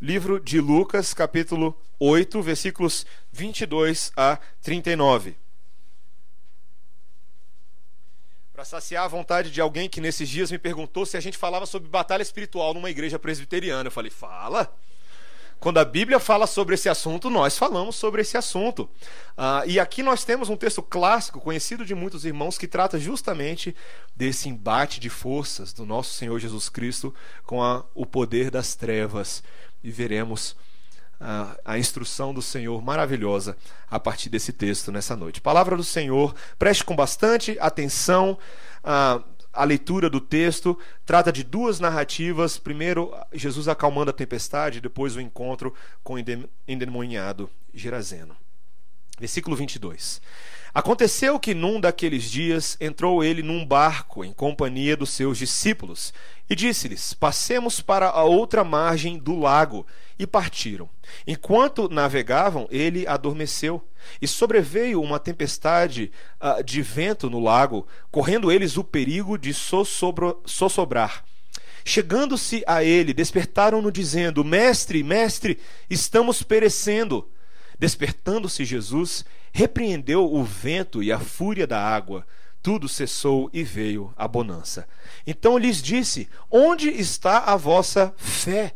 livro de Lucas, capítulo 8, versículos 22 a 39. Para saciar a vontade de alguém que nesses dias me perguntou se a gente falava sobre batalha espiritual numa igreja presbiteriana. Eu falei, fala. Quando a Bíblia fala sobre esse assunto, nós falamos sobre esse assunto. Ah, e aqui nós temos um texto clássico, conhecido de muitos irmãos, que trata justamente desse embate de forças do nosso Senhor Jesus Cristo com a, o poder das trevas. E veremos a, a, instrução do Senhor maravilhosa a partir desse texto nessa noite. Palavra do Senhor, preste com bastante atenção. Ah, a leitura do texto trata de duas narrativas. Primeiro, Jesus acalmando a tempestade, depois o encontro com o endemoniado Gerazeno. Versículo 22. Aconteceu que num daqueles dias entrou ele num barco em companhia dos seus discípulos e disse-lhes: Passemos para a outra margem do lago. E partiram. Enquanto navegavam, ele adormeceu. E sobreveio uma tempestade uh, de vento no lago, correndo eles o perigo de sossobrar. Chegando-se a ele, despertaram-no, dizendo: Mestre, mestre, estamos perecendo. Despertando-se Jesus, repreendeu o vento e a fúria da água. Tudo cessou e veio a bonança. Então lhes disse: Onde está a vossa fé?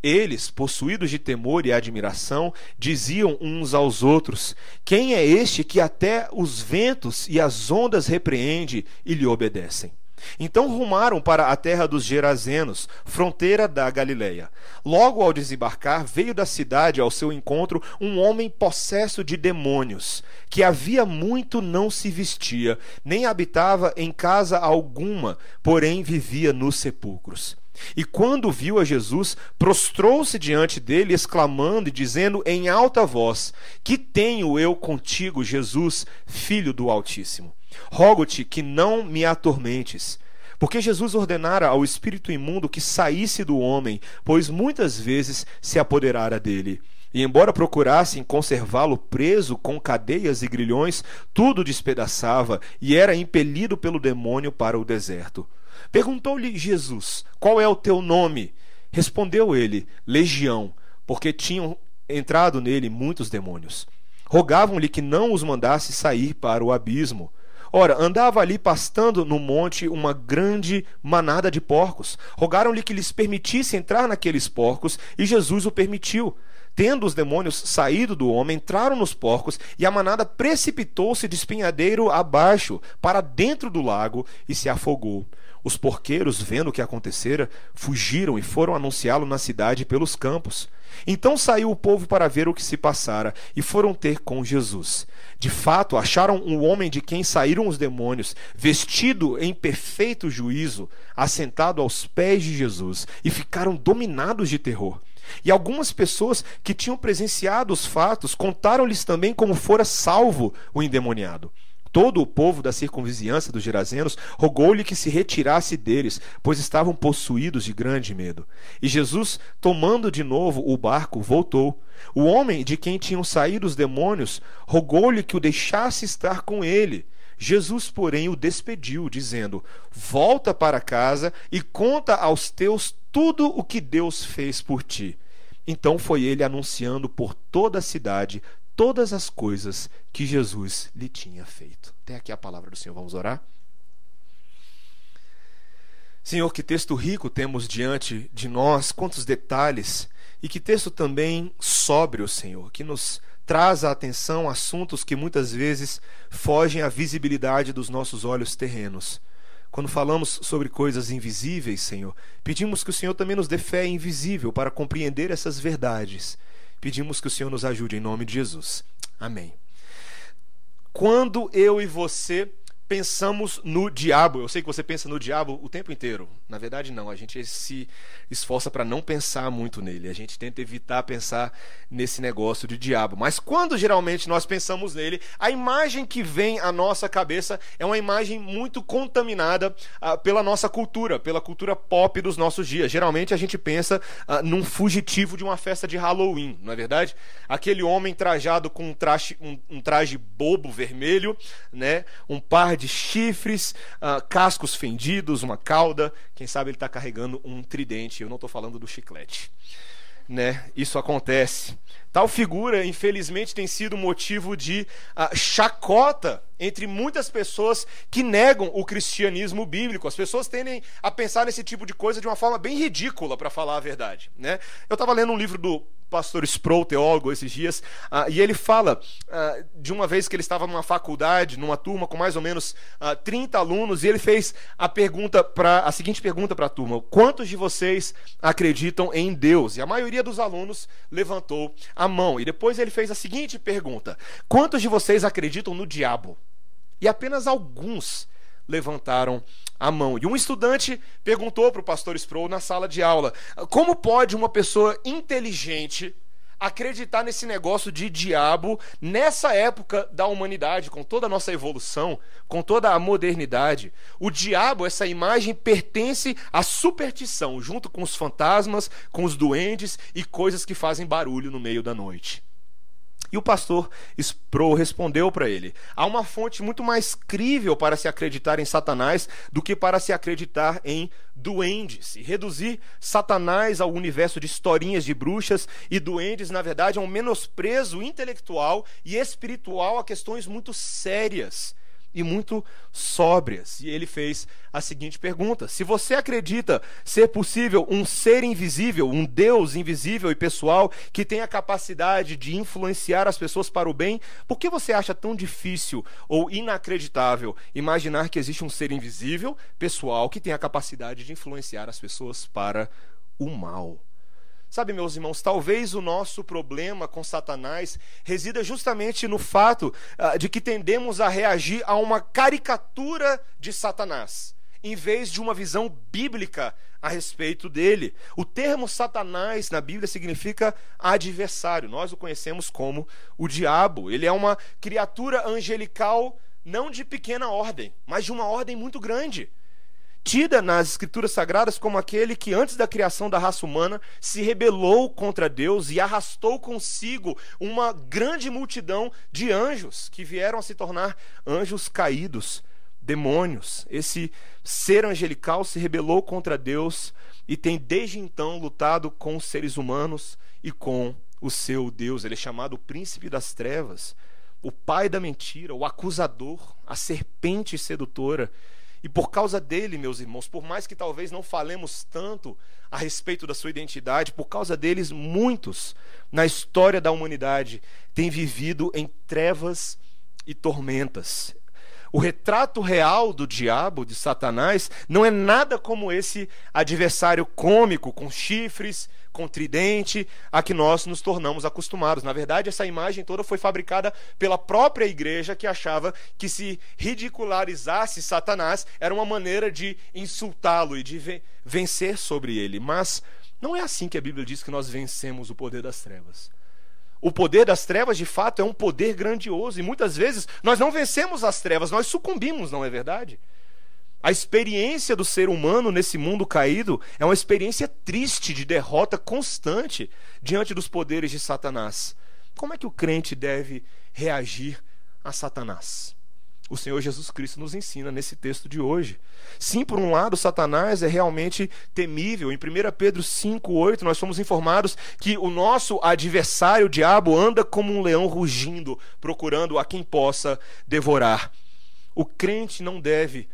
Eles, possuídos de temor e admiração, diziam uns aos outros: Quem é este que até os ventos e as ondas repreende e lhe obedecem? Então rumaram para a terra dos Gerazenos, fronteira da Galileia. Logo ao desembarcar, veio da cidade ao seu encontro um homem possesso de demônios, que havia muito não se vestia, nem habitava em casa alguma, porém vivia nos sepulcros. E quando viu a Jesus, prostrou-se diante dele, exclamando e dizendo em alta voz: Que tenho eu contigo, Jesus, filho do Altíssimo? Rogo-te que não me atormentes. Porque Jesus ordenara ao espírito imundo que saísse do homem, pois muitas vezes se apoderara dele. E embora procurassem conservá-lo preso com cadeias e grilhões, tudo despedaçava e era impelido pelo demônio para o deserto. Perguntou-lhe Jesus: Qual é o teu nome? Respondeu ele: Legião, porque tinham entrado nele muitos demônios. Rogavam-lhe que não os mandasse sair para o abismo. Ora, andava ali pastando no monte uma grande manada de porcos. Rogaram-lhe que lhes permitisse entrar naqueles porcos, e Jesus o permitiu. Tendo os demônios saído do homem, entraram nos porcos, e a manada precipitou-se de espinhadeiro abaixo, para dentro do lago, e se afogou. Os porqueiros, vendo o que acontecera, fugiram e foram anunciá-lo na cidade pelos campos. Então saiu o povo para ver o que se passara e foram ter com Jesus. De fato, acharam um homem de quem saíram os demônios, vestido em perfeito juízo, assentado aos pés de Jesus, e ficaram dominados de terror. E algumas pessoas que tinham presenciado os fatos contaram-lhes também como fora salvo o endemoniado. Todo o povo da circunvizinhança dos Gerazenos rogou-lhe que se retirasse deles, pois estavam possuídos de grande medo. E Jesus, tomando de novo o barco, voltou. O homem de quem tinham saído os demônios rogou-lhe que o deixasse estar com ele. Jesus, porém, o despediu, dizendo: Volta para casa e conta aos teus tudo o que Deus fez por ti. Então foi ele anunciando por toda a cidade todas as coisas que Jesus lhe tinha feito. Até aqui a palavra do Senhor. Vamos orar? Senhor, que texto rico temos diante de nós, quantos detalhes, e que texto também sóbrio, Senhor, que nos traz à atenção assuntos que muitas vezes fogem à visibilidade dos nossos olhos terrenos. Quando falamos sobre coisas invisíveis, Senhor, pedimos que o Senhor também nos dê fé invisível para compreender essas verdades Pedimos que o Senhor nos ajude em nome de Jesus. Amém. Quando eu e você pensamos no diabo. Eu sei que você pensa no diabo o tempo inteiro. Na verdade, não. A gente se esforça para não pensar muito nele. A gente tenta evitar pensar nesse negócio de diabo. Mas quando geralmente nós pensamos nele, a imagem que vem à nossa cabeça é uma imagem muito contaminada ah, pela nossa cultura, pela cultura pop dos nossos dias. Geralmente a gente pensa ah, num fugitivo de uma festa de Halloween, não é verdade? Aquele homem trajado com um traje, um, um traje bobo vermelho, né? Um par de de chifres, uh, cascos fendidos, uma cauda. Quem sabe ele está carregando um tridente. Eu não estou falando do chiclete. né, isso acontece. Tal figura, infelizmente, tem sido motivo de uh, chacota entre muitas pessoas que negam o cristianismo bíblico. As pessoas tendem a pensar nesse tipo de coisa de uma forma bem ridícula, para falar a verdade. Né? Eu estava lendo um livro do pastor Sproul, teólogo, esses dias, uh, e ele fala uh, de uma vez que ele estava numa faculdade, numa turma com mais ou menos uh, 30 alunos, e ele fez a pergunta para a seguinte pergunta para a turma: quantos de vocês acreditam em Deus? E a maioria dos alunos levantou a mão. E depois ele fez a seguinte pergunta: quantos de vocês acreditam no diabo? E apenas alguns levantaram a mão. E um estudante perguntou para o pastor Sproul na sala de aula: como pode uma pessoa inteligente acreditar nesse negócio de diabo nessa época da humanidade, com toda a nossa evolução, com toda a modernidade? O diabo, essa imagem, pertence à superstição, junto com os fantasmas, com os duendes e coisas que fazem barulho no meio da noite. E o pastor Sproul respondeu para ele: há uma fonte muito mais crível para se acreditar em Satanás do que para se acreditar em duendes. E reduzir Satanás ao universo de historinhas de bruxas e duendes, na verdade, é um menosprezo intelectual e espiritual a questões muito sérias e muito sóbrias. E ele fez a seguinte pergunta: Se você acredita ser possível um ser invisível, um Deus invisível e pessoal que tem a capacidade de influenciar as pessoas para o bem, por que você acha tão difícil ou inacreditável imaginar que existe um ser invisível, pessoal, que tem a capacidade de influenciar as pessoas para o mal? Sabe, meus irmãos, talvez o nosso problema com Satanás resida justamente no fato uh, de que tendemos a reagir a uma caricatura de Satanás, em vez de uma visão bíblica a respeito dele. O termo Satanás na Bíblia significa adversário. Nós o conhecemos como o diabo. Ele é uma criatura angelical não de pequena ordem, mas de uma ordem muito grande tida nas escrituras sagradas como aquele que antes da criação da raça humana se rebelou contra Deus e arrastou consigo uma grande multidão de anjos que vieram a se tornar anjos caídos, demônios. Esse ser angelical se rebelou contra Deus e tem desde então lutado com os seres humanos e com o seu Deus. Ele é chamado o príncipe das trevas, o pai da mentira, o acusador, a serpente sedutora. E por causa dele, meus irmãos, por mais que talvez não falemos tanto a respeito da sua identidade, por causa deles, muitos na história da humanidade têm vivido em trevas e tormentas. O retrato real do diabo, de Satanás, não é nada como esse adversário cômico com chifres, com tridente, a que nós nos tornamos acostumados. Na verdade, essa imagem toda foi fabricada pela própria igreja que achava que se ridicularizasse Satanás era uma maneira de insultá-lo e de vencer sobre ele. Mas não é assim que a Bíblia diz que nós vencemos o poder das trevas. O poder das trevas, de fato, é um poder grandioso e muitas vezes nós não vencemos as trevas, nós sucumbimos, não é verdade? A experiência do ser humano nesse mundo caído é uma experiência triste de derrota constante diante dos poderes de Satanás. Como é que o crente deve reagir a Satanás? O Senhor Jesus Cristo nos ensina nesse texto de hoje. Sim, por um lado, Satanás é realmente temível. Em 1 Pedro 5,8, nós fomos informados que o nosso adversário, o diabo, anda como um leão rugindo, procurando a quem possa devorar. O crente não deve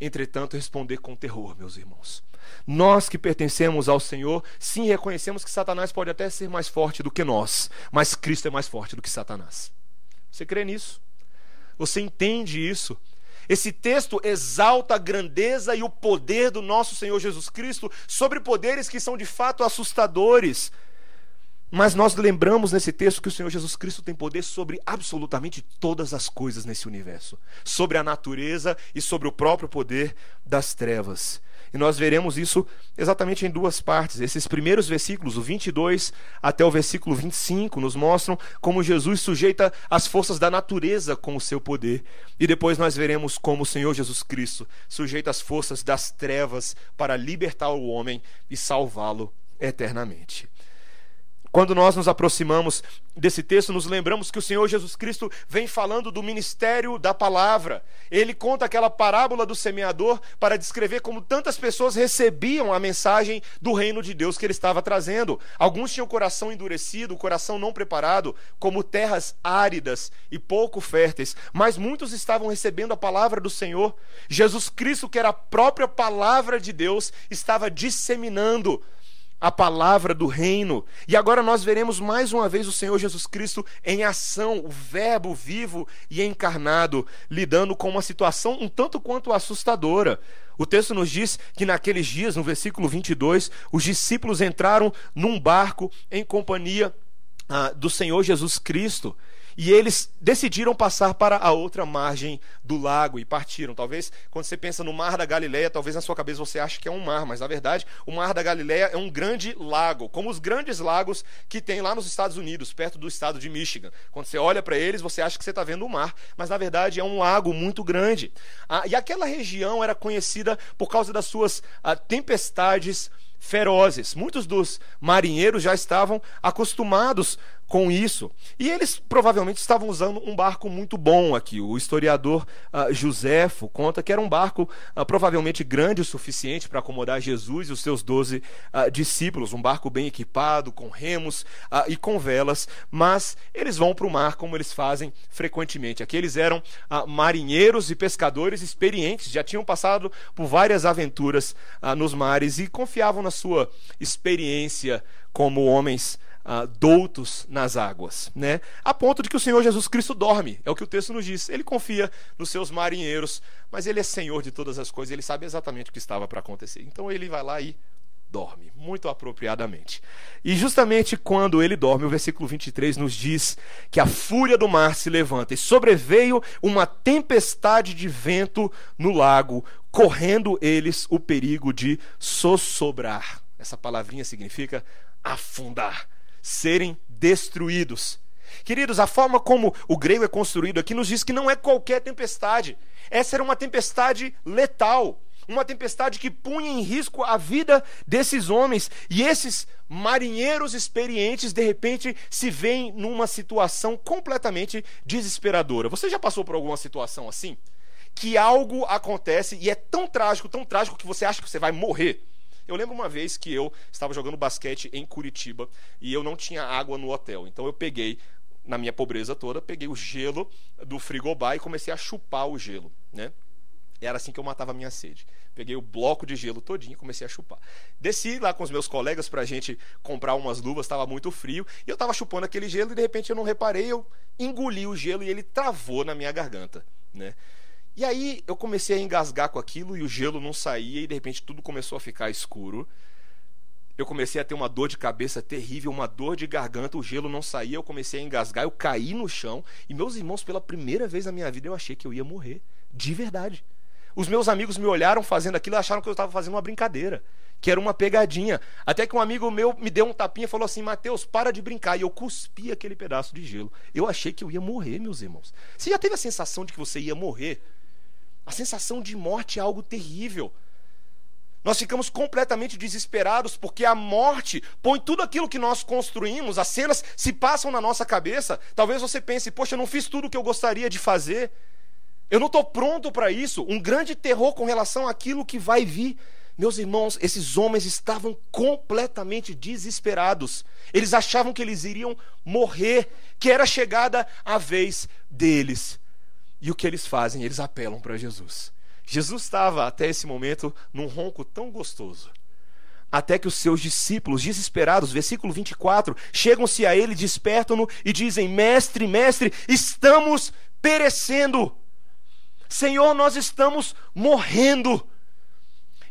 entretanto, responder com terror, meus irmãos. Nós que pertencemos ao Senhor, sim, reconhecemos que Satanás pode até ser mais forte do que nós, mas Cristo é mais forte do que Satanás. Você crê nisso? Você entende isso? Esse texto exalta a grandeza e o poder do nosso Senhor Jesus Cristo sobre poderes que são de fato assustadores. Mas nós lembramos nesse texto que o Senhor Jesus Cristo tem poder sobre absolutamente todas as coisas nesse universo, sobre a natureza e sobre o próprio poder das trevas. E nós veremos isso exatamente em duas partes. Esses primeiros versículos, o 22 até o versículo 25, nos mostram como Jesus sujeita as forças da natureza com o seu poder. E depois nós veremos como o Senhor Jesus Cristo sujeita as forças das trevas para libertar o homem e salvá-lo eternamente. Quando nós nos aproximamos desse texto, nos lembramos que o Senhor Jesus Cristo vem falando do ministério da palavra. Ele conta aquela parábola do semeador para descrever como tantas pessoas recebiam a mensagem do reino de Deus que ele estava trazendo. Alguns tinham o coração endurecido, o coração não preparado, como terras áridas e pouco férteis, mas muitos estavam recebendo a palavra do Senhor. Jesus Cristo, que era a própria palavra de Deus, estava disseminando a palavra do reino. E agora nós veremos mais uma vez o Senhor Jesus Cristo em ação, o Verbo vivo e encarnado, lidando com uma situação um tanto quanto assustadora. O texto nos diz que naqueles dias, no versículo 22, os discípulos entraram num barco em companhia ah, do Senhor Jesus Cristo. E eles decidiram passar para a outra margem do lago e partiram. Talvez, quando você pensa no Mar da Galileia, talvez na sua cabeça você ache que é um mar, mas na verdade, o Mar da Galileia é um grande lago, como os grandes lagos que tem lá nos Estados Unidos, perto do estado de Michigan. Quando você olha para eles, você acha que você está vendo o mar, mas na verdade é um lago muito grande. Ah, e aquela região era conhecida por causa das suas ah, tempestades ferozes. Muitos dos marinheiros já estavam acostumados com isso. E eles provavelmente estavam usando um barco muito bom aqui. O historiador uh, Josefo conta que era um barco uh, provavelmente grande o suficiente para acomodar Jesus e os seus doze uh, discípulos. Um barco bem equipado, com remos e com velas. Mas eles vão para o mar como eles fazem frequentemente. Aqui eles eram marinheiros e pescadores experientes, já tinham passado por várias aventuras nos mares e confiavam na sua experiência como homens uh, doutos nas águas, né? A ponto de que o Senhor Jesus Cristo dorme, é o que o texto nos diz. Ele confia nos seus marinheiros, mas ele é Senhor de todas as coisas, ele sabe exatamente o que estava para acontecer. Então ele vai lá e dorme, muito apropriadamente. E justamente quando ele dorme, o versículo 23 nos diz que a fúria do mar se levanta e sobreveio uma tempestade de vento no lago, correndo eles o perigo de sossobrar. Essa palavrinha significa afundar serem destruídos. Queridos, a forma como o grego é construído aqui nos diz que não é qualquer tempestade. Essa era uma tempestade letal, uma tempestade que punha em risco a vida desses homens. E esses marinheiros experientes, de repente, se veem numa situação completamente desesperadora. Você já passou por alguma situação assim? Que algo acontece e é tão trágico, tão trágico que você acha que você vai morrer. Eu lembro uma vez que eu estava jogando basquete em Curitiba e eu não tinha água no hotel. Então eu peguei, na minha pobreza toda, peguei o gelo do frigobar e comecei a chupar o gelo, né? Era assim que eu matava a minha sede. Peguei o bloco de gelo todinho e comecei a chupar. Desci lá com os meus colegas para a gente comprar umas luvas, estava muito frio, e eu estava chupando aquele gelo e de repente eu não reparei, eu engoli o gelo e ele travou na minha garganta, né? E aí eu comecei a engasgar com aquilo e o gelo não saía e de repente tudo começou a ficar escuro. Eu comecei a ter uma dor de cabeça terrível, uma dor de garganta, o gelo não saía, eu comecei a engasgar, eu caí no chão e meus irmãos, pela primeira vez na minha vida, eu achei que eu ia morrer, de verdade. Os meus amigos me olharam fazendo aquilo e acharam que eu estava fazendo uma brincadeira, que era uma pegadinha. Até que um amigo meu me deu um tapinha e falou assim: Mateus, para de brincar. E eu cuspi aquele pedaço de gelo. Eu achei que eu ia morrer, meus irmãos. Você já teve a sensação de que você ia morrer? A sensação de morte é algo terrível. Nós ficamos completamente desesperados porque a morte põe tudo aquilo que nós construímos, as cenas se passam na nossa cabeça. Talvez você pense, poxa, eu não fiz tudo o que eu gostaria de fazer. Eu não estou pronto para isso. Um grande terror com relação àquilo que vai vir. Meus irmãos, esses homens estavam completamente desesperados. Eles achavam que eles iriam morrer, que era chegada a vez deles. E o que eles fazem? Eles apelam para Jesus. Jesus estava até esse momento num ronco tão gostoso. Até que os seus discípulos, desesperados, versículo 24, chegam-se a ele, despertam-no e dizem: Mestre, mestre, estamos perecendo. Senhor, nós estamos morrendo.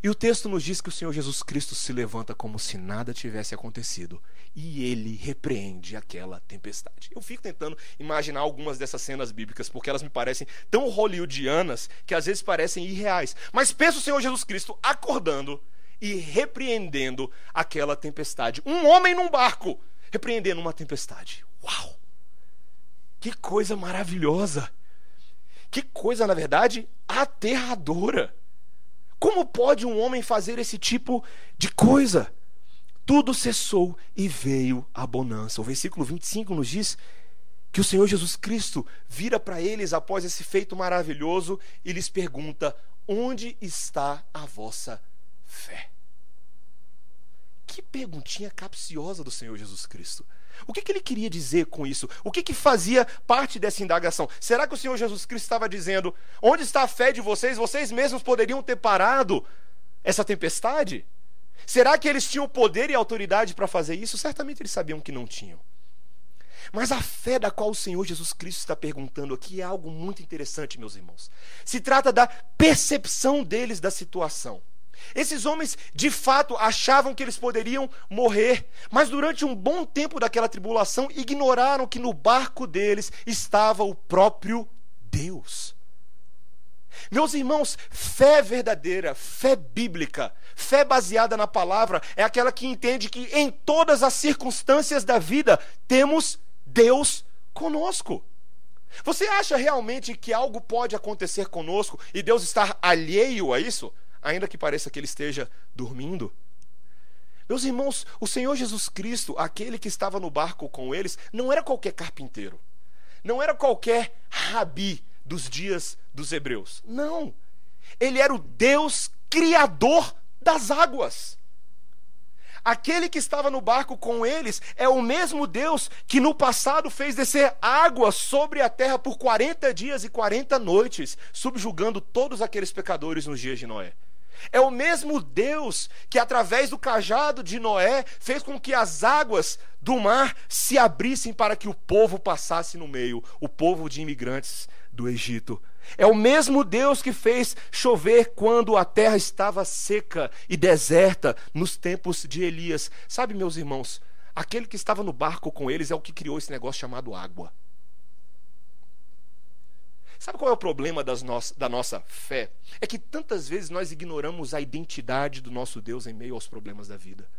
E o texto nos diz que o Senhor Jesus Cristo se levanta como se nada tivesse acontecido e ele repreende aquela tempestade. Eu fico tentando imaginar algumas dessas cenas bíblicas, porque elas me parecem tão hollywoodianas que às vezes parecem irreais. Mas pensa o Senhor Jesus Cristo acordando e repreendendo aquela tempestade. Um homem num barco repreendendo uma tempestade. Uau! Que coisa maravilhosa! Que coisa, na verdade, aterradora! Como pode um homem fazer esse tipo de coisa? Tudo cessou e veio a bonança. O versículo 25 nos diz que o Senhor Jesus Cristo vira para eles após esse feito maravilhoso e lhes pergunta: Onde está a vossa fé? Que perguntinha capciosa do Senhor Jesus Cristo. O que, que, ele queria dizer com isso? O que, que fazia parte dessa indagação? Será que o Senhor Jesus Cristo estava dizendo: onde está a fé de vocês? Vocês mesmos poderiam ter parado essa tempestade? Será que eles tinham poder e autoridade para fazer isso? Certamente eles sabiam que não tinham. Mas a fé da qual o Senhor Jesus Cristo está perguntando aqui é algo muito interessante, meus irmãos. Se trata da percepção deles da situação. Esses homens, de fato, achavam que eles poderiam morrer, mas durante um bom tempo daquela tribulação, ignoraram que no barco deles estava o próprio Deus. Meus irmãos, fé verdadeira, fé bíblica, fé baseada na palavra, é aquela que entende que em todas as circunstâncias da vida temos Deus conosco. Você acha realmente que algo pode acontecer conosco e Deus estar alheio a isso? ainda que pareça que ele esteja dormindo. Meus irmãos, o Senhor Jesus Cristo, aquele que estava no barco com eles, não era qualquer carpinteiro, não era qualquer rabi dos dias dos hebreus. Não. Ele era o Deus criador das águas. Aquele que estava no barco com eles é o mesmo Deus que no passado fez descer água sobre a terra por 40 dias e 40 noites, subjugando todos aqueles pecadores nos dias de Noé. É o mesmo Deus que, através do cajado de Noé, fez com que as águas do mar se abrissem para que o povo passasse no meio, o povo de imigrantes do Egito. É o mesmo Deus que fez chover quando a terra estava seca e deserta nos tempos de Elias. Sabe, meus irmãos, aquele que estava no barco com eles é o que criou esse negócio chamado água. Sabe qual é o problema no da nossa fé? É que tantas vezes nós ignoramos a identidade do nosso Deus em meio aos problemas da vida.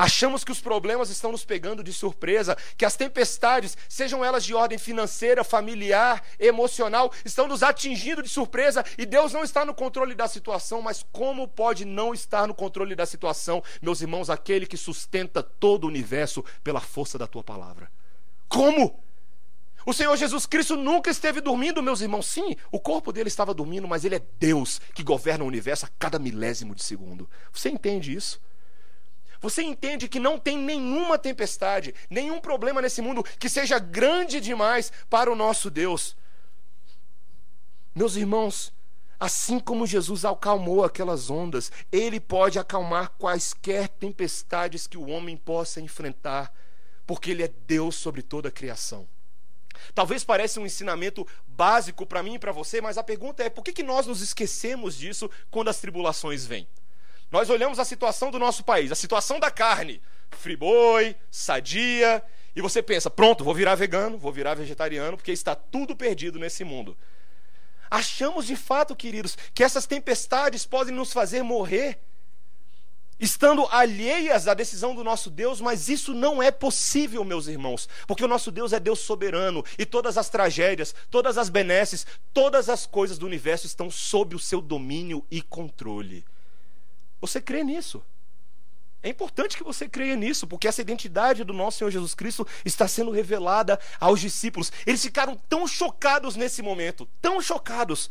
Achamos que os problemas estão nos pegando de surpresa, que as tempestades, sejam elas de ordem financeira, familiar, emocional, estão nos atingindo de surpresa e Deus não está no controle da situação. Mas como pode não estar no controle da situação, meus irmãos, aquele que sustenta todo o universo pela força da tua palavra? Como? O Senhor Jesus Cristo nunca esteve dormindo, meus irmãos. Sim, o corpo dele estava dormindo, mas ele é Deus que governa o universo a cada milésimo de segundo. Você entende isso? Você entende que não tem nenhuma tempestade, nenhum problema nesse mundo que seja grande demais para o nosso Deus. Meus irmãos, assim como Jesus acalmou aquelas ondas, ele pode acalmar quaisquer tempestades que o homem possa enfrentar, porque ele é Deus sobre toda a criação. Talvez pareça um ensinamento básico para mim e para você, mas a pergunta é: por que, que nós nos esquecemos disso quando as tribulações vêm? Nós olhamos a situação do nosso país, a situação da carne, friboi, sadia, e você pensa: pronto, vou virar vegano, vou virar vegetariano, porque está tudo perdido nesse mundo. Achamos de fato, queridos, que essas tempestades podem nos fazer morrer estando alheias à decisão do nosso Deus, mas isso não é possível, meus irmãos, porque o nosso Deus é Deus soberano e todas as tragédias, todas as benesses, todas as coisas do universo estão sob o seu domínio e controle. Você crê nisso? É importante que você creia nisso, porque essa identidade do nosso Senhor Jesus Cristo está sendo revelada aos discípulos. Eles ficaram tão chocados nesse momento, tão chocados,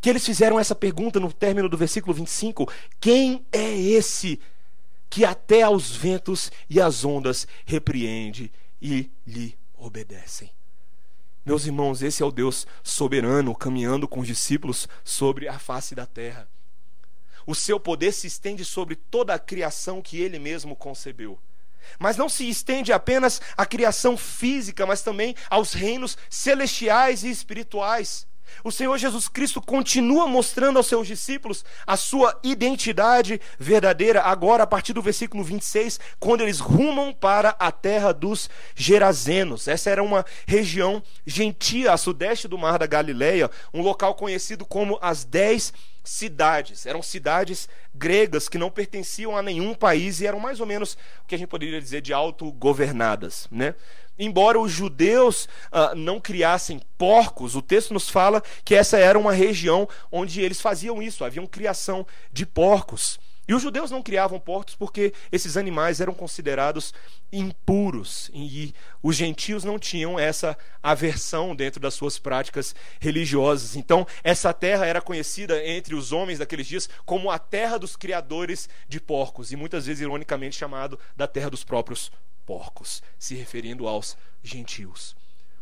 que eles fizeram essa pergunta no término do versículo 25: Quem é esse que até aos ventos e às ondas repreende e lhe obedecem? Meus irmãos, esse é o Deus soberano caminhando com os discípulos sobre a face da terra. O seu poder se estende sobre toda a criação que ele mesmo concebeu. Mas não se estende apenas à criação física, mas também aos reinos celestiais e espirituais. O Senhor Jesus Cristo continua mostrando aos seus discípulos a sua identidade verdadeira, agora a partir do versículo 26, quando eles rumam para a terra dos Gerazenos. Essa era uma região gentia a sudeste do Mar da Galileia, um local conhecido como as Dez cidades. Eram cidades gregas que não pertenciam a nenhum país e eram mais ou menos o que a gente poderia dizer de autogovernadas, né? Embora os judeus uh, não criassem porcos, o texto nos fala que essa era uma região onde eles faziam isso, havia criação de porcos. E os judeus não criavam porcos porque esses animais eram considerados impuros e os gentios não tinham essa aversão dentro das suas práticas religiosas. Então, essa terra era conhecida entre os homens daqueles dias como a terra dos criadores de porcos e muitas vezes ironicamente chamado da terra dos próprios porcos, se referindo aos gentios.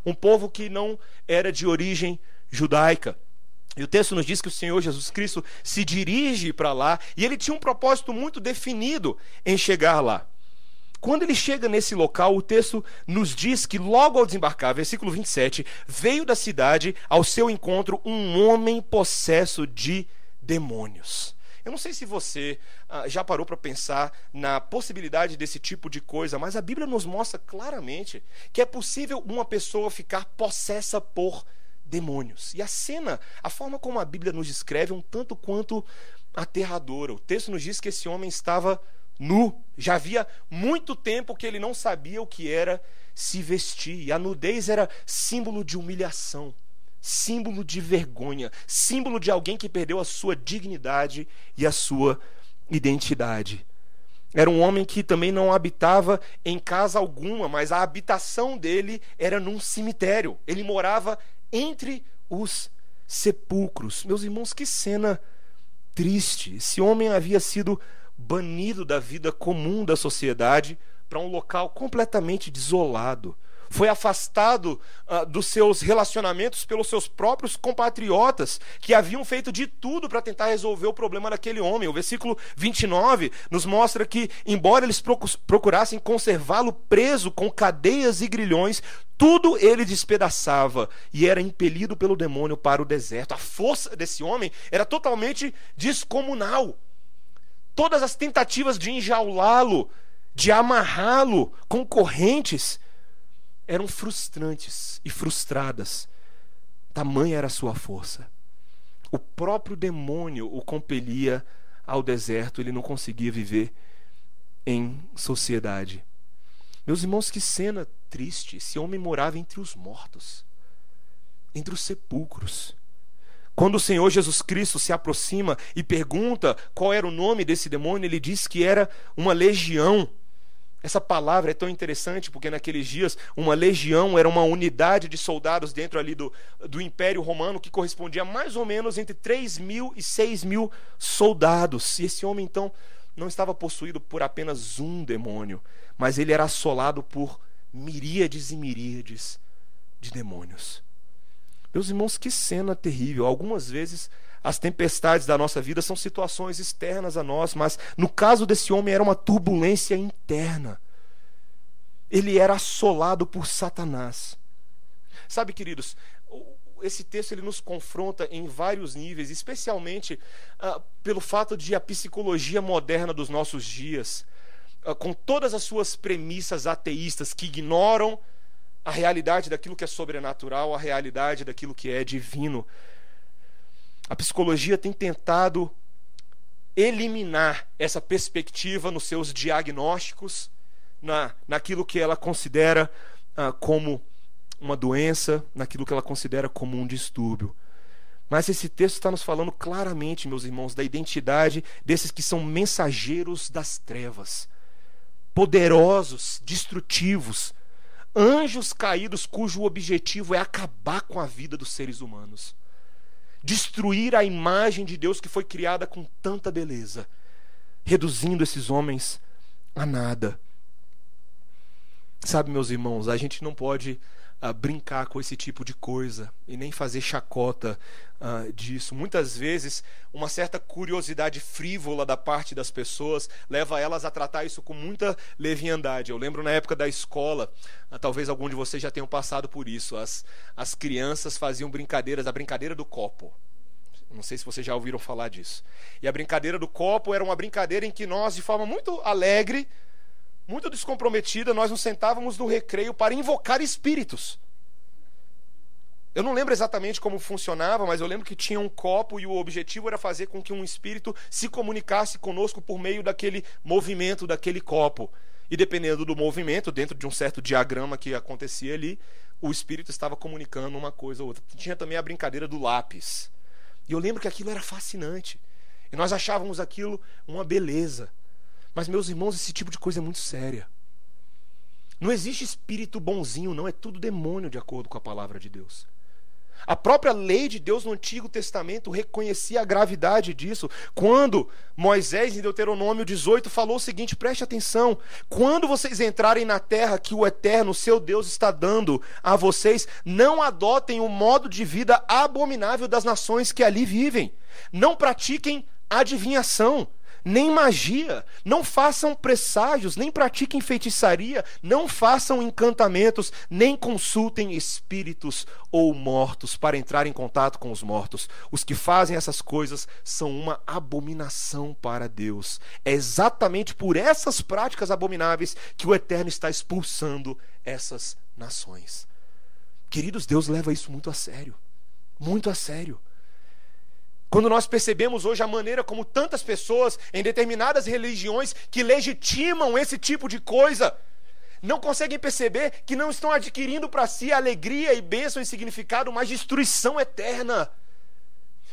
Um povo que não era de origem judaica. E o texto nos diz que o Senhor Jesus Cristo se dirige para lá e ele tinha um propósito muito definido em chegar lá. Quando ele chega nesse local, o texto nos diz que logo ao desembarcar, versículo 27, veio da cidade ao seu encontro um homem possesso de demônios. Eu não sei se você ah, já parou para pensar na possibilidade desse tipo de coisa, mas a Bíblia nos mostra claramente que é possível uma pessoa ficar possessa por demônios. E a cena, a forma como a Bíblia nos descreve, é um tanto quanto aterradora. O texto nos diz que esse homem estava nu. Já havia muito tempo que ele não sabia o que era se vestir. E a nudez era símbolo de humilhação, símbolo de vergonha, símbolo de alguém que perdeu a sua dignidade e a sua identidade. Era um homem que também não habitava em casa alguma, mas a habitação dele era num cemitério. Ele morava entre os sepulcros. Meus irmãos, que cena triste. Esse homem havia sido banido da vida comum da sociedade para um local completamente desolado foi afastado uh, dos seus relacionamentos pelos seus próprios compatriotas, que haviam feito de tudo para tentar resolver o problema daquele homem. O versículo 29 nos mostra que, embora eles procurassem conservá-lo preso com cadeias e grilhões, tudo ele despedaçava e era impelido pelo demônio para o deserto. A força desse homem era totalmente descomunal. Todas as tentativas de enjaulá-lo, de amarrá-lo com correntes, eram frustrantes e frustradas. Tamanha era a sua força. O próprio demônio o compelia ao deserto, ele não conseguia viver em sociedade. Meus irmãos, que cena triste! Esse homem morava entre os mortos, entre os sepulcros. Quando o Senhor Jesus Cristo se aproxima e pergunta qual era o nome desse demônio, ele diz que era uma legião. Essa palavra é tão interessante porque naqueles dias uma legião era uma unidade de soldados dentro ali do, do Império Romano que correspondia a mais ou menos entre 3 mil e 6 mil soldados. E esse homem então não estava possuído por apenas um demônio, mas ele era assolado por miríades e miríades de demônios. Meus irmãos, que cena terrível. Algumas vezes as tempestades da nossa vida são situações externas a nós, mas no caso desse homem era uma turbulência interna. Ele era assolado por Satanás. Sabe, queridos, esse texto ele nos confronta em vários níveis, especialmente uh, pelo fato de a psicologia moderna dos nossos dias, uh, com todas as suas premissas ateístas que ignoram a realidade daquilo que é sobrenatural, a realidade daquilo que é divino, a psicologia tem tentado eliminar essa perspectiva nos seus diagnósticos, na, naquilo que ela considera ah, como uma doença, naquilo que ela considera como um distúrbio. Mas esse texto está nos falando claramente, meus irmãos, da identidade desses que são mensageiros das trevas, poderosos, destrutivos, anjos caídos cujo objetivo é acabar com a vida dos seres humanos destruir a imagem de Deus que foi criada com tanta beleza, reduzindo esses homens a nada. Sabe, meus irmãos, a gente não pode uh, brincar com esse tipo de coisa e nem fazer chacota uh, disso. Muitas vezes, uma certa curiosidade frívola da parte das pessoas leva elas a tratar isso com muita leviandade. Eu lembro na época da escola, uh, talvez algum de vocês já tenham passado por isso. As, as crianças faziam brincadeiras, a brincadeira do copo. Não sei se vocês já ouviram falar disso. E a brincadeira do copo era uma brincadeira em que nós, de forma muito alegre, muito descomprometida, nós nos sentávamos no recreio para invocar espíritos. Eu não lembro exatamente como funcionava, mas eu lembro que tinha um copo e o objetivo era fazer com que um espírito se comunicasse conosco por meio daquele movimento daquele copo. E dependendo do movimento, dentro de um certo diagrama que acontecia ali, o espírito estava comunicando uma coisa ou outra. Tinha também a brincadeira do lápis. E eu lembro que aquilo era fascinante. E nós achávamos aquilo uma beleza. Mas, meus irmãos, esse tipo de coisa é muito séria. Não existe espírito bonzinho, não, é tudo demônio, de acordo com a palavra de Deus. A própria lei de Deus no Antigo Testamento reconhecia a gravidade disso. Quando Moisés, em Deuteronômio 18, falou o seguinte: preste atenção. Quando vocês entrarem na terra que o Eterno, seu Deus, está dando a vocês, não adotem o modo de vida abominável das nações que ali vivem. Não pratiquem adivinhação nem magia, não façam presságios, nem pratiquem feitiçaria, não façam encantamentos, nem consultem espíritos ou mortos para entrar em contato com os mortos. Os que fazem essas coisas são uma abominação para Deus. É exatamente por essas práticas abomináveis que o Eterno está expulsando essas nações. Queridos, Deus leva isso muito a sério. Muito a sério. Quando nós percebemos hoje a maneira como tantas pessoas em determinadas religiões que legitimam esse tipo de coisa, não conseguem perceber que não estão adquirindo para si alegria e bênção e significado, mas destruição eterna.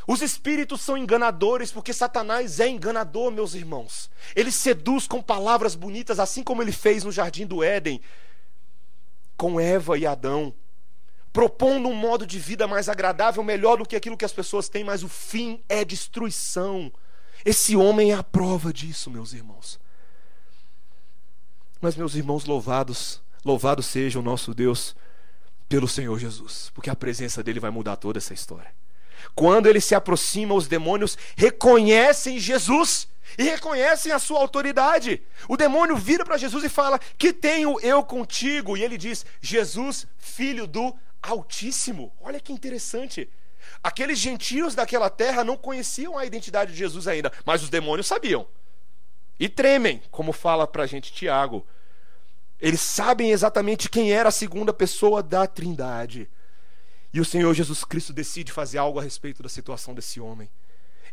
Os espíritos são enganadores, porque Satanás é enganador, meus irmãos. Ele seduz com palavras bonitas, assim como ele fez no jardim do Éden, com Eva e Adão propondo um modo de vida mais agradável, melhor do que aquilo que as pessoas têm, mas o fim é destruição. Esse homem é a prova disso, meus irmãos. Mas, meus irmãos, louvados, louvado seja o nosso Deus pelo Senhor Jesus, porque a presença dele vai mudar toda essa história. Quando ele se aproxima, os demônios reconhecem Jesus e reconhecem a sua autoridade. O demônio vira para Jesus e fala: Que tenho eu contigo? E ele diz: Jesus, filho do Altíssimo. Olha que interessante. Aqueles gentios daquela terra não conheciam a identidade de Jesus ainda, mas os demônios sabiam. E tremem, como fala para a gente Tiago. Eles sabem exatamente quem era a segunda pessoa da Trindade. E o Senhor Jesus Cristo decide fazer algo a respeito da situação desse homem.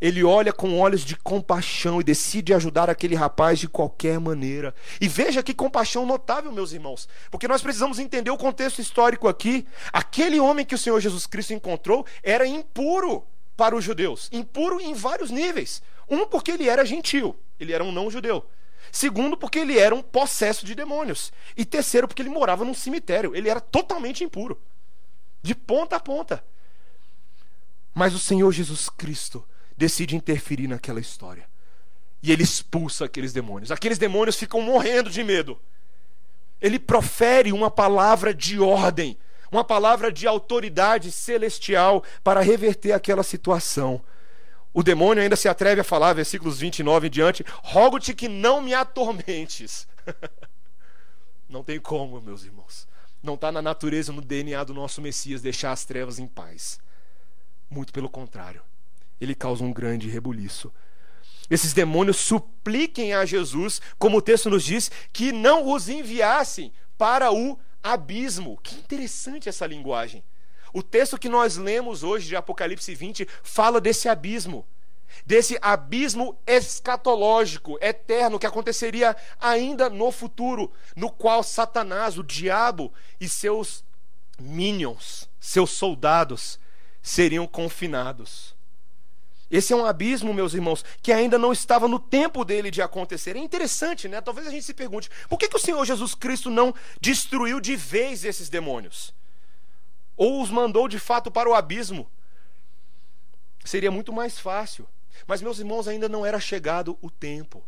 Ele olha com olhos de compaixão e decide ajudar aquele rapaz de qualquer maneira. E veja que compaixão notável, meus irmãos, porque nós precisamos entender o contexto histórico aqui. Aquele homem que o Senhor Jesus Cristo encontrou era impuro para os judeus, impuro em vários níveis. Um, porque ele era gentil, ele era um não-judeu. Segundo, porque ele era um possesso de demônios. E terceiro, porque ele morava num cemitério. Ele era totalmente impuro, de ponta a ponta. Mas o Senhor Jesus Cristo decide interferir naquela história. E ele expulsa aqueles demônios. Aqueles demônios ficam morrendo de medo. Ele profere uma palavra de ordem, uma palavra de autoridade celestial para reverter aquela situação. O demônio ainda se atreve a falar, versículos 29 em diante: Rogo-te que não me atormentes. não tem como, meus irmãos. Não está na natureza, no DNA do nosso Messias deixar as trevas em paz. Muito pelo contrário ele causa um grande rebuliço. Esses demônios supliquem a Jesus, como o texto nos diz, que não os enviassem para o abismo. Que interessante essa linguagem. O texto que nós lemos hoje de Apocalipse 20 fala desse abismo, desse abismo escatológico, eterno, que aconteceria ainda no futuro, no qual Satanás, o diabo e seus minions, seus soldados, seriam confinados. Esse é um abismo, meus irmãos, que ainda não estava no tempo dele de acontecer. É interessante, né? Talvez a gente se pergunte: por que, que o Senhor Jesus Cristo não destruiu de vez esses demônios? Ou os mandou de fato para o abismo? Seria muito mais fácil. Mas, meus irmãos, ainda não era chegado o tempo.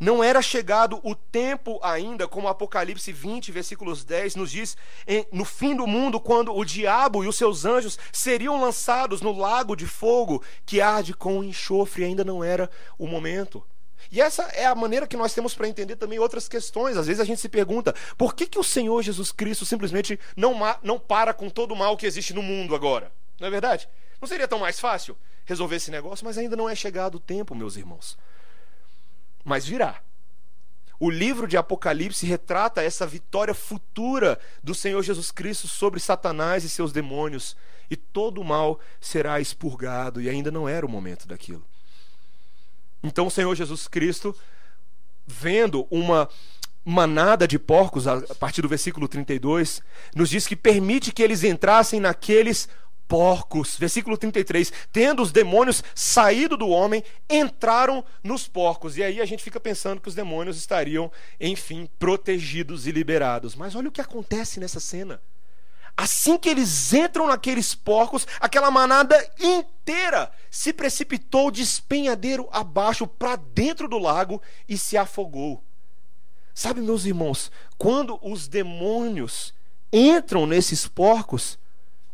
Não era chegado o tempo ainda, como Apocalipse 20, versículos 10 nos diz, no fim do mundo, quando o diabo e os seus anjos seriam lançados no lago de fogo que arde com enxofre, ainda não era o momento. E essa é a maneira que nós temos para entender também outras questões. Às vezes a gente se pergunta, por que, que o Senhor Jesus Cristo simplesmente não, não para com todo o mal que existe no mundo agora? Não é verdade? Não seria tão mais fácil resolver esse negócio? Mas ainda não é chegado o tempo, meus irmãos mas virá. O livro de Apocalipse retrata essa vitória futura do Senhor Jesus Cristo sobre Satanás e seus demônios, e todo o mal será expurgado, e ainda não era o momento daquilo. Então o Senhor Jesus Cristo, vendo uma manada de porcos, a partir do versículo 32, nos diz que permite que eles entrassem naqueles porcos. Versículo 33. Tendo os demônios saído do homem, entraram nos porcos. E aí a gente fica pensando que os demônios estariam, enfim, protegidos e liberados. Mas olha o que acontece nessa cena. Assim que eles entram naqueles porcos, aquela manada inteira se precipitou de espenhadeiro abaixo para dentro do lago e se afogou. Sabe, meus irmãos, quando os demônios entram nesses porcos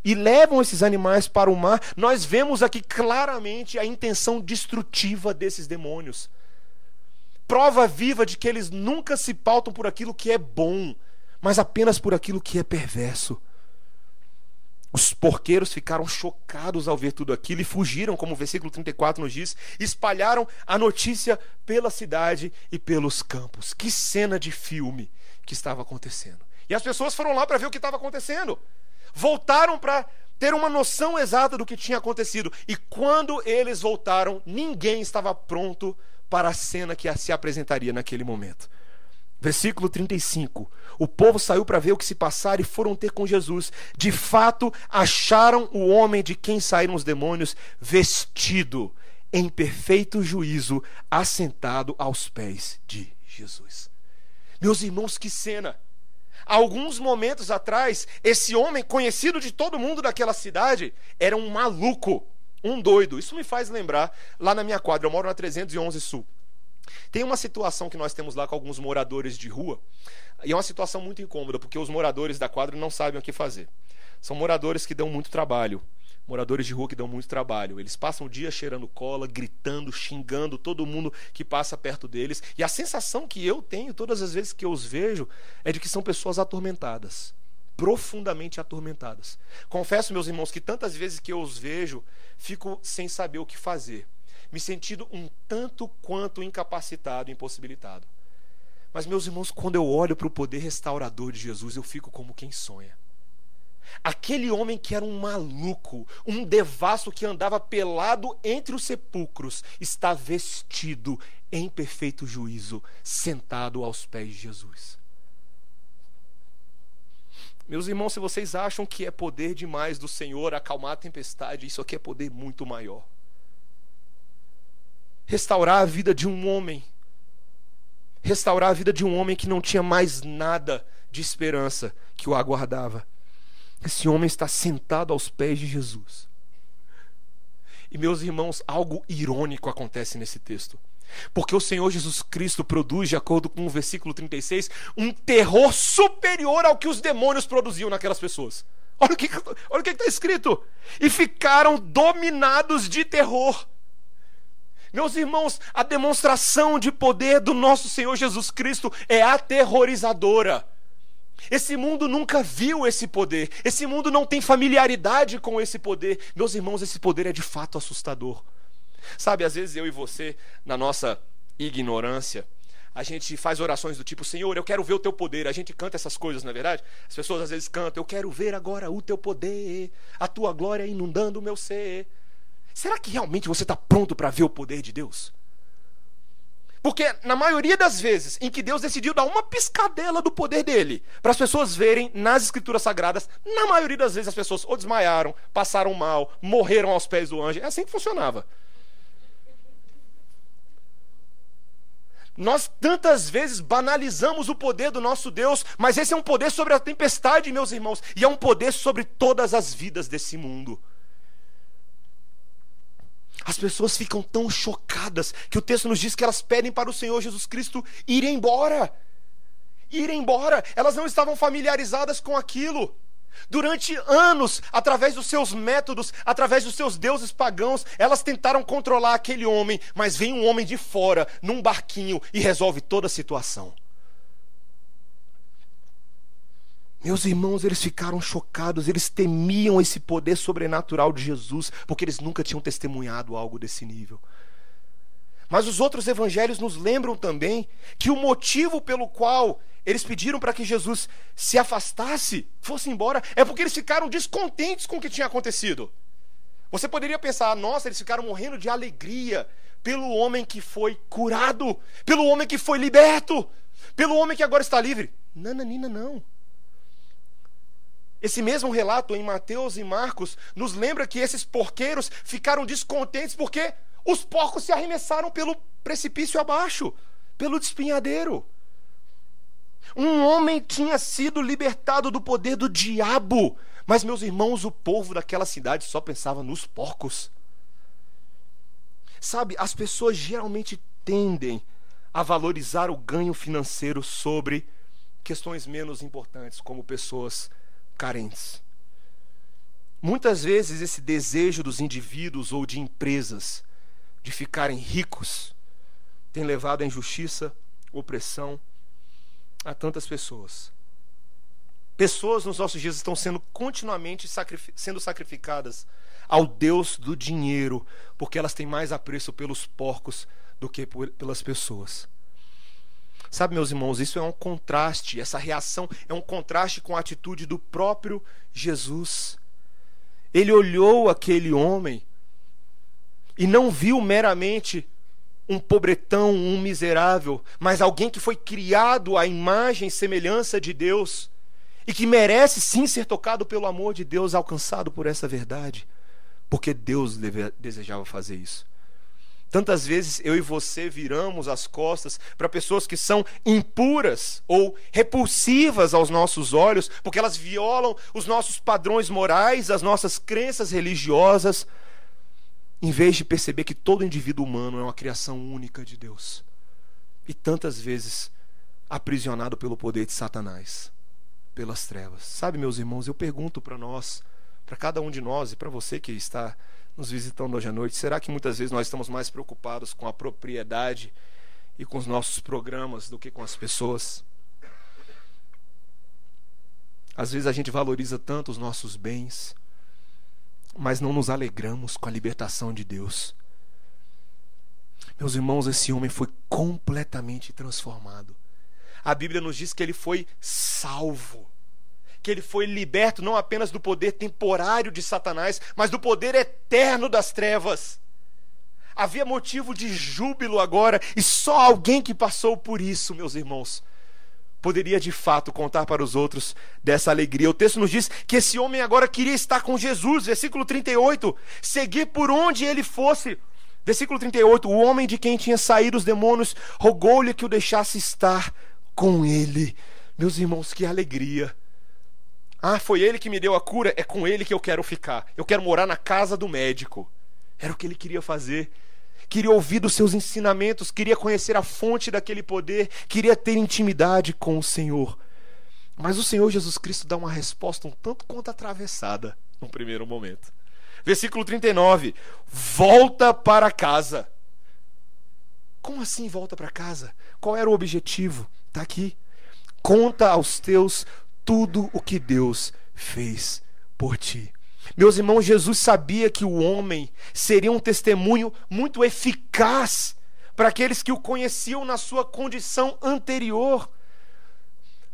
e levam esses animais para o mar, nós vemos aqui claramente a intenção destrutiva desses demônios. Prova viva de que eles nunca se pautam por aquilo que é bom, mas apenas por aquilo que é perverso. Os porqueiros ficaram chocados ao ver tudo aquilo e fugiram, como o versículo 34 nos diz, espalharam a notícia pela cidade e pelos campos. Que cena de filme que estava acontecendo. E as pessoas foram lá para ver o que estava acontecendo. Voltaram para ter uma noção exata do que tinha acontecido. E quando eles voltaram, ninguém estava pronto para a cena que se apresentaria naquele momento. Versículo 35. O povo saiu para ver o que se passara e foram ter com Jesus. De fato, acharam o homem de quem saíram os demônios vestido em perfeito juízo, assentado aos pés de Jesus. Meus irmãos, que cena! Alguns momentos atrás, esse homem, conhecido de todo mundo daquela cidade, era um maluco, um doido. Isso me faz lembrar lá na minha quadra, eu moro na 311 Sul. Tem uma situação que nós temos lá com alguns moradores de rua, e é uma situação muito incômoda, porque os moradores da quadra não sabem o que fazer. São moradores que dão muito trabalho, moradores de rua que dão muito trabalho. Eles passam o dia cheirando cola, gritando, xingando todo mundo que passa perto deles, e a sensação que eu tenho todas as vezes que eu os vejo é de que são pessoas atormentadas profundamente atormentadas. Confesso, meus irmãos, que tantas vezes que eu os vejo, fico sem saber o que fazer me sentindo um tanto quanto incapacitado, impossibilitado. Mas, meus irmãos, quando eu olho para o poder restaurador de Jesus, eu fico como quem sonha. Aquele homem que era um maluco, um devasso que andava pelado entre os sepulcros, está vestido em perfeito juízo, sentado aos pés de Jesus. Meus irmãos, se vocês acham que é poder demais do Senhor acalmar a tempestade, isso aqui é poder muito maior restaurar a vida de um homem. Restaurar a vida de um homem que não tinha mais nada de esperança que o aguardava. Esse homem está sentado aos pés de Jesus. E meus irmãos, algo irônico acontece nesse texto. Porque o Senhor Jesus Cristo produz, de acordo com o versículo 36, um terror superior ao que os demônios produziam naquelas pessoas. Olha o que está escrito. E ficaram dominados de terror. Meus irmãos, a demonstração de poder do nosso Senhor Jesus Cristo é aterrorizadora. Esse mundo nunca viu esse poder. Esse mundo não tem familiaridade com esse poder. Meus irmãos, esse poder é de fato assustador. Sabe, às vezes eu e você, na nossa ignorância, a gente faz orações do tipo: Senhor, eu quero ver o teu poder. A gente canta essas coisas, não é verdade? As pessoas às vezes cantam: Eu quero ver agora o teu poder, a tua glória inundando o meu ser. Será que realmente você está pronto para ver o poder de Deus? Porque na maioria das vezes em que Deus decidiu dar uma piscadela do poder dele, para as pessoas verem nas escrituras sagradas, na maioria das vezes as pessoas ou desmaiaram, passaram mal, morreram aos pés do anjo. É assim que funcionava. Nós tantas vezes banalizamos o poder do nosso Deus, mas esse é um poder sobre a tempestade, meus irmãos, e é um poder sobre todas as vidas desse mundo. As pessoas ficam tão chocadas que o texto nos diz que elas pedem para o Senhor Jesus Cristo ir embora. Ir embora. Elas não estavam familiarizadas com aquilo. Durante anos, através dos seus métodos, através dos seus deuses pagãos, elas tentaram controlar aquele homem, mas vem um homem de fora, num barquinho, e resolve toda a situação. Meus irmãos, eles ficaram chocados, eles temiam esse poder sobrenatural de Jesus, porque eles nunca tinham testemunhado algo desse nível. Mas os outros evangelhos nos lembram também que o motivo pelo qual eles pediram para que Jesus se afastasse, fosse embora, é porque eles ficaram descontentes com o que tinha acontecido. Você poderia pensar, nossa, eles ficaram morrendo de alegria pelo homem que foi curado, pelo homem que foi liberto, pelo homem que agora está livre. Nananina, não. Esse mesmo relato em Mateus e Marcos nos lembra que esses porqueiros ficaram descontentes porque os porcos se arremessaram pelo precipício abaixo, pelo despenhadeiro. Um homem tinha sido libertado do poder do diabo, mas, meus irmãos, o povo daquela cidade só pensava nos porcos. Sabe, as pessoas geralmente tendem a valorizar o ganho financeiro sobre questões menos importantes, como pessoas carentes. Muitas vezes esse desejo dos indivíduos ou de empresas de ficarem ricos tem levado à injustiça, opressão a tantas pessoas. Pessoas nos nossos dias estão sendo continuamente sendo sacrificadas ao Deus do dinheiro, porque elas têm mais apreço pelos porcos do que por, pelas pessoas. Sabe, meus irmãos, isso é um contraste, essa reação é um contraste com a atitude do próprio Jesus. Ele olhou aquele homem e não viu meramente um pobretão, um miserável, mas alguém que foi criado à imagem e semelhança de Deus e que merece sim ser tocado pelo amor de Deus, alcançado por essa verdade, porque Deus desejava fazer isso. Tantas vezes eu e você viramos as costas para pessoas que são impuras ou repulsivas aos nossos olhos, porque elas violam os nossos padrões morais, as nossas crenças religiosas, em vez de perceber que todo indivíduo humano é uma criação única de Deus. E tantas vezes aprisionado pelo poder de Satanás, pelas trevas. Sabe, meus irmãos, eu pergunto para nós, para cada um de nós e para você que está nos visitando hoje à noite, será que muitas vezes nós estamos mais preocupados com a propriedade e com os nossos programas do que com as pessoas? Às vezes a gente valoriza tanto os nossos bens, mas não nos alegramos com a libertação de Deus. Meus irmãos, esse homem foi completamente transformado. A Bíblia nos diz que ele foi salvo que ele foi liberto não apenas do poder temporário de Satanás, mas do poder eterno das trevas. Havia motivo de júbilo agora, e só alguém que passou por isso, meus irmãos, poderia de fato contar para os outros dessa alegria. O texto nos diz que esse homem agora queria estar com Jesus, versículo 38, seguir por onde ele fosse. Versículo 38: O homem de quem tinha saído os demônios rogou-lhe que o deixasse estar com ele. Meus irmãos, que alegria! Ah, foi ele que me deu a cura, é com ele que eu quero ficar. Eu quero morar na casa do médico. Era o que ele queria fazer. Queria ouvir dos seus ensinamentos, queria conhecer a fonte daquele poder, queria ter intimidade com o Senhor. Mas o Senhor Jesus Cristo dá uma resposta um tanto quanto atravessada no primeiro momento. Versículo 39: Volta para casa. Como assim volta para casa? Qual era o objetivo? Está aqui. Conta aos teus tudo o que Deus fez por ti. Meus irmãos, Jesus sabia que o homem seria um testemunho muito eficaz para aqueles que o conheciam na sua condição anterior.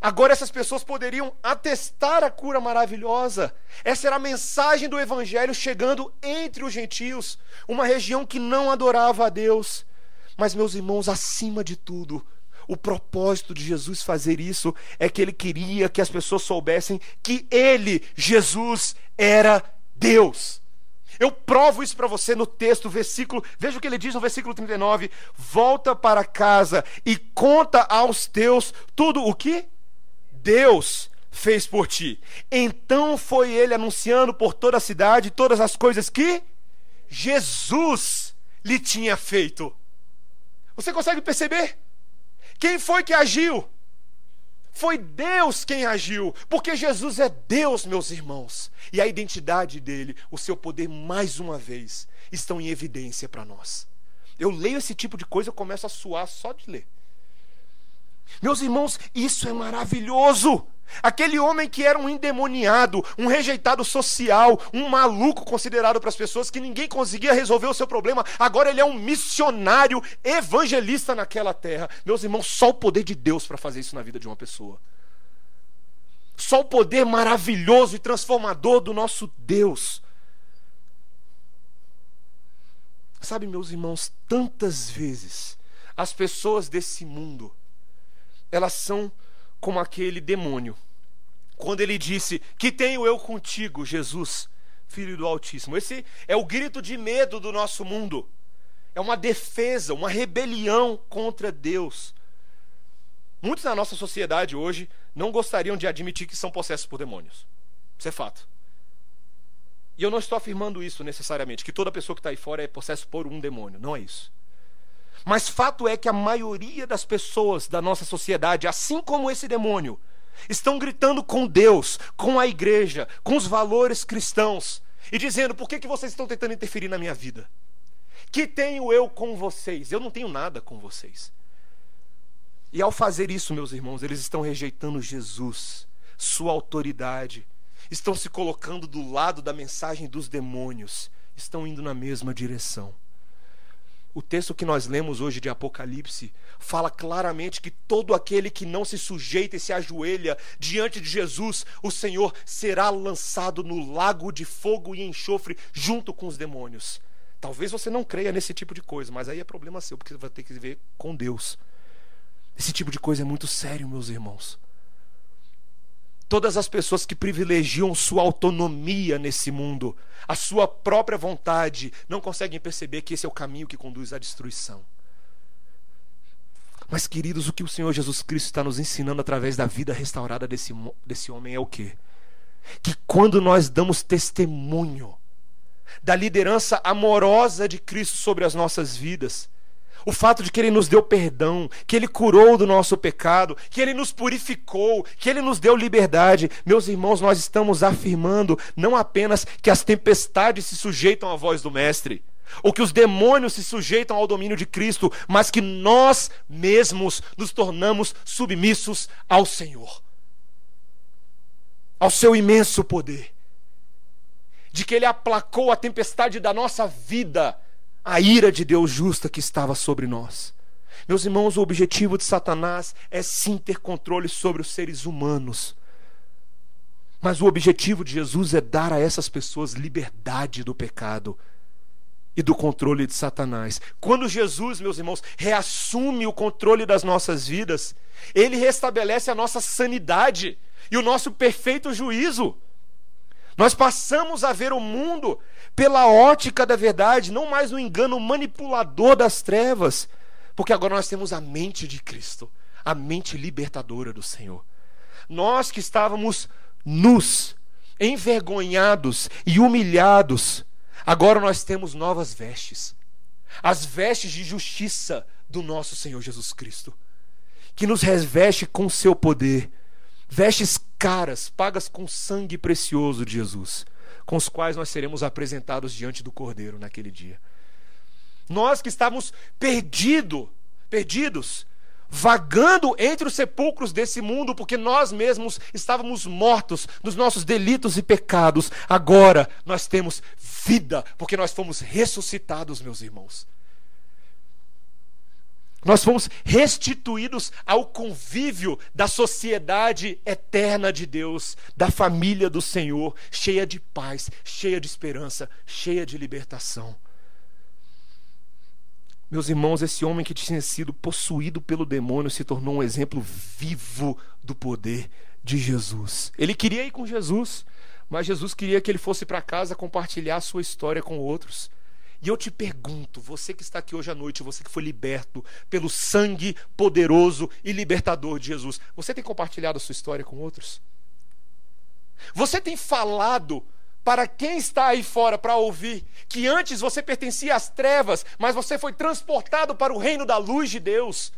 Agora essas pessoas poderiam atestar a cura maravilhosa. Essa era a mensagem do evangelho chegando entre os gentios, uma região que não adorava a Deus. Mas meus irmãos, acima de tudo, o propósito de Jesus fazer isso é que ele queria que as pessoas soubessem que ele, Jesus, era Deus. Eu provo isso para você no texto, versículo. Veja o que ele diz no versículo 39. Volta para casa e conta aos teus tudo o que Deus fez por ti. Então foi ele anunciando por toda a cidade todas as coisas que Jesus lhe tinha feito. Você consegue perceber? Quem foi que agiu? Foi Deus quem agiu, porque Jesus é Deus, meus irmãos. E a identidade dele, o seu poder, mais uma vez, estão em evidência para nós. Eu leio esse tipo de coisa, eu começo a suar só de ler. Meus irmãos, isso é maravilhoso. Aquele homem que era um endemoniado, um rejeitado social, um maluco considerado para as pessoas que ninguém conseguia resolver o seu problema, agora ele é um missionário evangelista naquela terra. Meus irmãos, só o poder de Deus para fazer isso na vida de uma pessoa. Só o poder maravilhoso e transformador do nosso Deus. Sabe, meus irmãos, tantas vezes as pessoas desse mundo elas são como aquele demônio. quando ele disse: Que tenho eu contigo, Jesus, filho do Altíssimo. Esse é o grito de medo do nosso mundo. É uma defesa, uma rebelião contra Deus. Muitos na nossa sociedade hoje não gostariam de admitir que são possessos por demônios. Isso é fato. E eu não estou afirmando isso necessariamente, que toda pessoa que está aí fora é possessa por um demônio. Não é isso. Mas fato é que a maioria das pessoas da nossa sociedade, assim como esse demônio, estão gritando com Deus, com a igreja, com os valores cristãos e dizendo: por que, que vocês estão tentando interferir na minha vida? Que tenho eu com vocês? Eu não tenho nada com vocês. E ao fazer isso, meus irmãos, eles estão rejeitando Jesus, sua autoridade, estão se colocando do lado da mensagem dos demônios, estão indo na mesma direção. O texto que nós lemos hoje de Apocalipse fala claramente que todo aquele que não se sujeita e se ajoelha diante de Jesus, o Senhor será lançado no lago de fogo e enxofre junto com os demônios. Talvez você não creia nesse tipo de coisa, mas aí é problema seu, porque você vai ter que viver com Deus. Esse tipo de coisa é muito sério, meus irmãos. Todas as pessoas que privilegiam sua autonomia nesse mundo, a sua própria vontade, não conseguem perceber que esse é o caminho que conduz à destruição. Mas, queridos, o que o Senhor Jesus Cristo está nos ensinando através da vida restaurada desse, desse homem é o quê? Que quando nós damos testemunho da liderança amorosa de Cristo sobre as nossas vidas, o fato de que Ele nos deu perdão, que Ele curou do nosso pecado, que Ele nos purificou, que Ele nos deu liberdade. Meus irmãos, nós estamos afirmando não apenas que as tempestades se sujeitam à voz do Mestre, ou que os demônios se sujeitam ao domínio de Cristo, mas que nós mesmos nos tornamos submissos ao Senhor, ao seu imenso poder, de que Ele aplacou a tempestade da nossa vida a ira de Deus justa que estava sobre nós. Meus irmãos, o objetivo de Satanás é sim ter controle sobre os seres humanos. Mas o objetivo de Jesus é dar a essas pessoas liberdade do pecado e do controle de Satanás. Quando Jesus, meus irmãos, reassume o controle das nossas vidas, ele restabelece a nossa sanidade e o nosso perfeito juízo. Nós passamos a ver o mundo pela ótica da verdade, não mais o engano manipulador das trevas, porque agora nós temos a mente de Cristo, a mente libertadora do Senhor. Nós que estávamos nus, envergonhados e humilhados, agora nós temos novas vestes as vestes de justiça do nosso Senhor Jesus Cristo, que nos reveste com seu poder, vestes caras, pagas com sangue precioso de Jesus com os quais nós seremos apresentados diante do Cordeiro naquele dia. Nós que estávamos perdido, perdidos, vagando entre os sepulcros desse mundo, porque nós mesmos estávamos mortos nos nossos delitos e pecados. Agora nós temos vida, porque nós fomos ressuscitados, meus irmãos. Nós fomos restituídos ao convívio da sociedade eterna de Deus, da família do Senhor, cheia de paz, cheia de esperança, cheia de libertação. Meus irmãos, esse homem que tinha sido possuído pelo demônio se tornou um exemplo vivo do poder de Jesus. Ele queria ir com Jesus, mas Jesus queria que ele fosse para casa compartilhar sua história com outros. E eu te pergunto, você que está aqui hoje à noite, você que foi liberto pelo sangue poderoso e libertador de Jesus, você tem compartilhado a sua história com outros? Você tem falado para quem está aí fora para ouvir que antes você pertencia às trevas, mas você foi transportado para o reino da luz de Deus?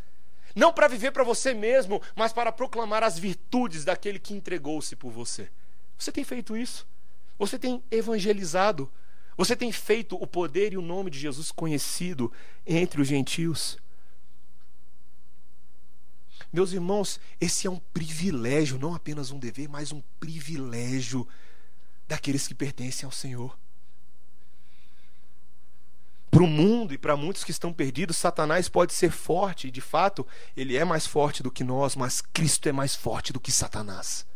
Não para viver para você mesmo, mas para proclamar as virtudes daquele que entregou-se por você. Você tem feito isso? Você tem evangelizado? Você tem feito o poder e o nome de Jesus conhecido entre os gentios? Meus irmãos, esse é um privilégio, não apenas um dever, mas um privilégio daqueles que pertencem ao Senhor. Para o mundo e para muitos que estão perdidos, Satanás pode ser forte, e de fato, ele é mais forte do que nós, mas Cristo é mais forte do que Satanás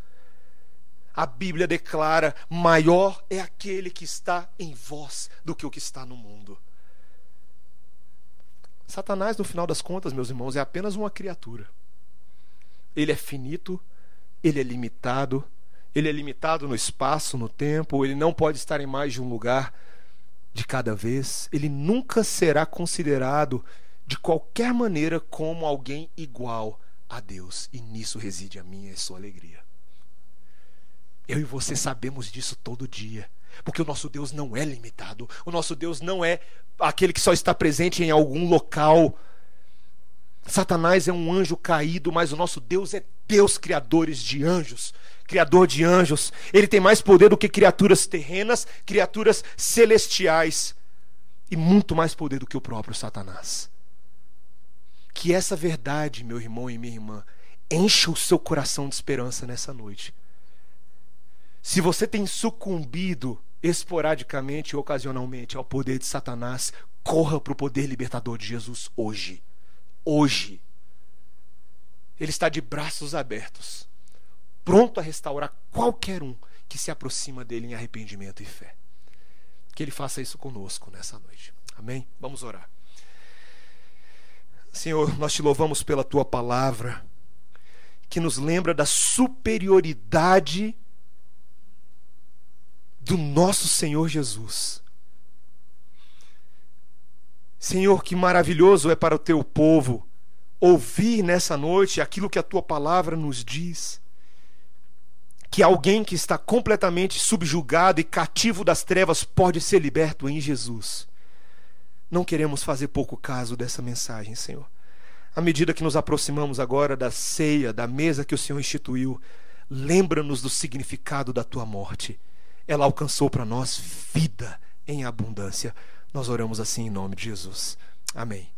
a Bíblia declara: maior é aquele que está em vós do que o que está no mundo. Satanás, no final das contas, meus irmãos, é apenas uma criatura. Ele é finito, ele é limitado ele é limitado no espaço, no tempo, ele não pode estar em mais de um lugar de cada vez, ele nunca será considerado de qualquer maneira como alguém igual a Deus, e nisso reside a minha e a sua alegria. Eu e você sabemos disso todo dia. Porque o nosso Deus não é limitado. O nosso Deus não é aquele que só está presente em algum local. Satanás é um anjo caído, mas o nosso Deus é Deus criadores de anjos, criador de anjos. Ele tem mais poder do que criaturas terrenas, criaturas celestiais e muito mais poder do que o próprio Satanás. Que essa verdade, meu irmão e minha irmã, encha o seu coração de esperança nessa noite. Se você tem sucumbido esporadicamente e ocasionalmente ao poder de Satanás, corra para o poder libertador de Jesus hoje. Hoje. Ele está de braços abertos, pronto a restaurar qualquer um que se aproxima dele em arrependimento e fé. Que ele faça isso conosco nessa noite. Amém? Vamos orar. Senhor, nós te louvamos pela tua palavra, que nos lembra da superioridade do nosso Senhor Jesus. Senhor, que maravilhoso é para o teu povo ouvir nessa noite aquilo que a tua palavra nos diz. Que alguém que está completamente subjugado e cativo das trevas pode ser liberto em Jesus. Não queremos fazer pouco caso dessa mensagem, Senhor. À medida que nos aproximamos agora da ceia, da mesa que o Senhor instituiu, lembra-nos do significado da tua morte ela alcançou para nós vida em abundância. Nós oramos assim em nome de Jesus. Amém.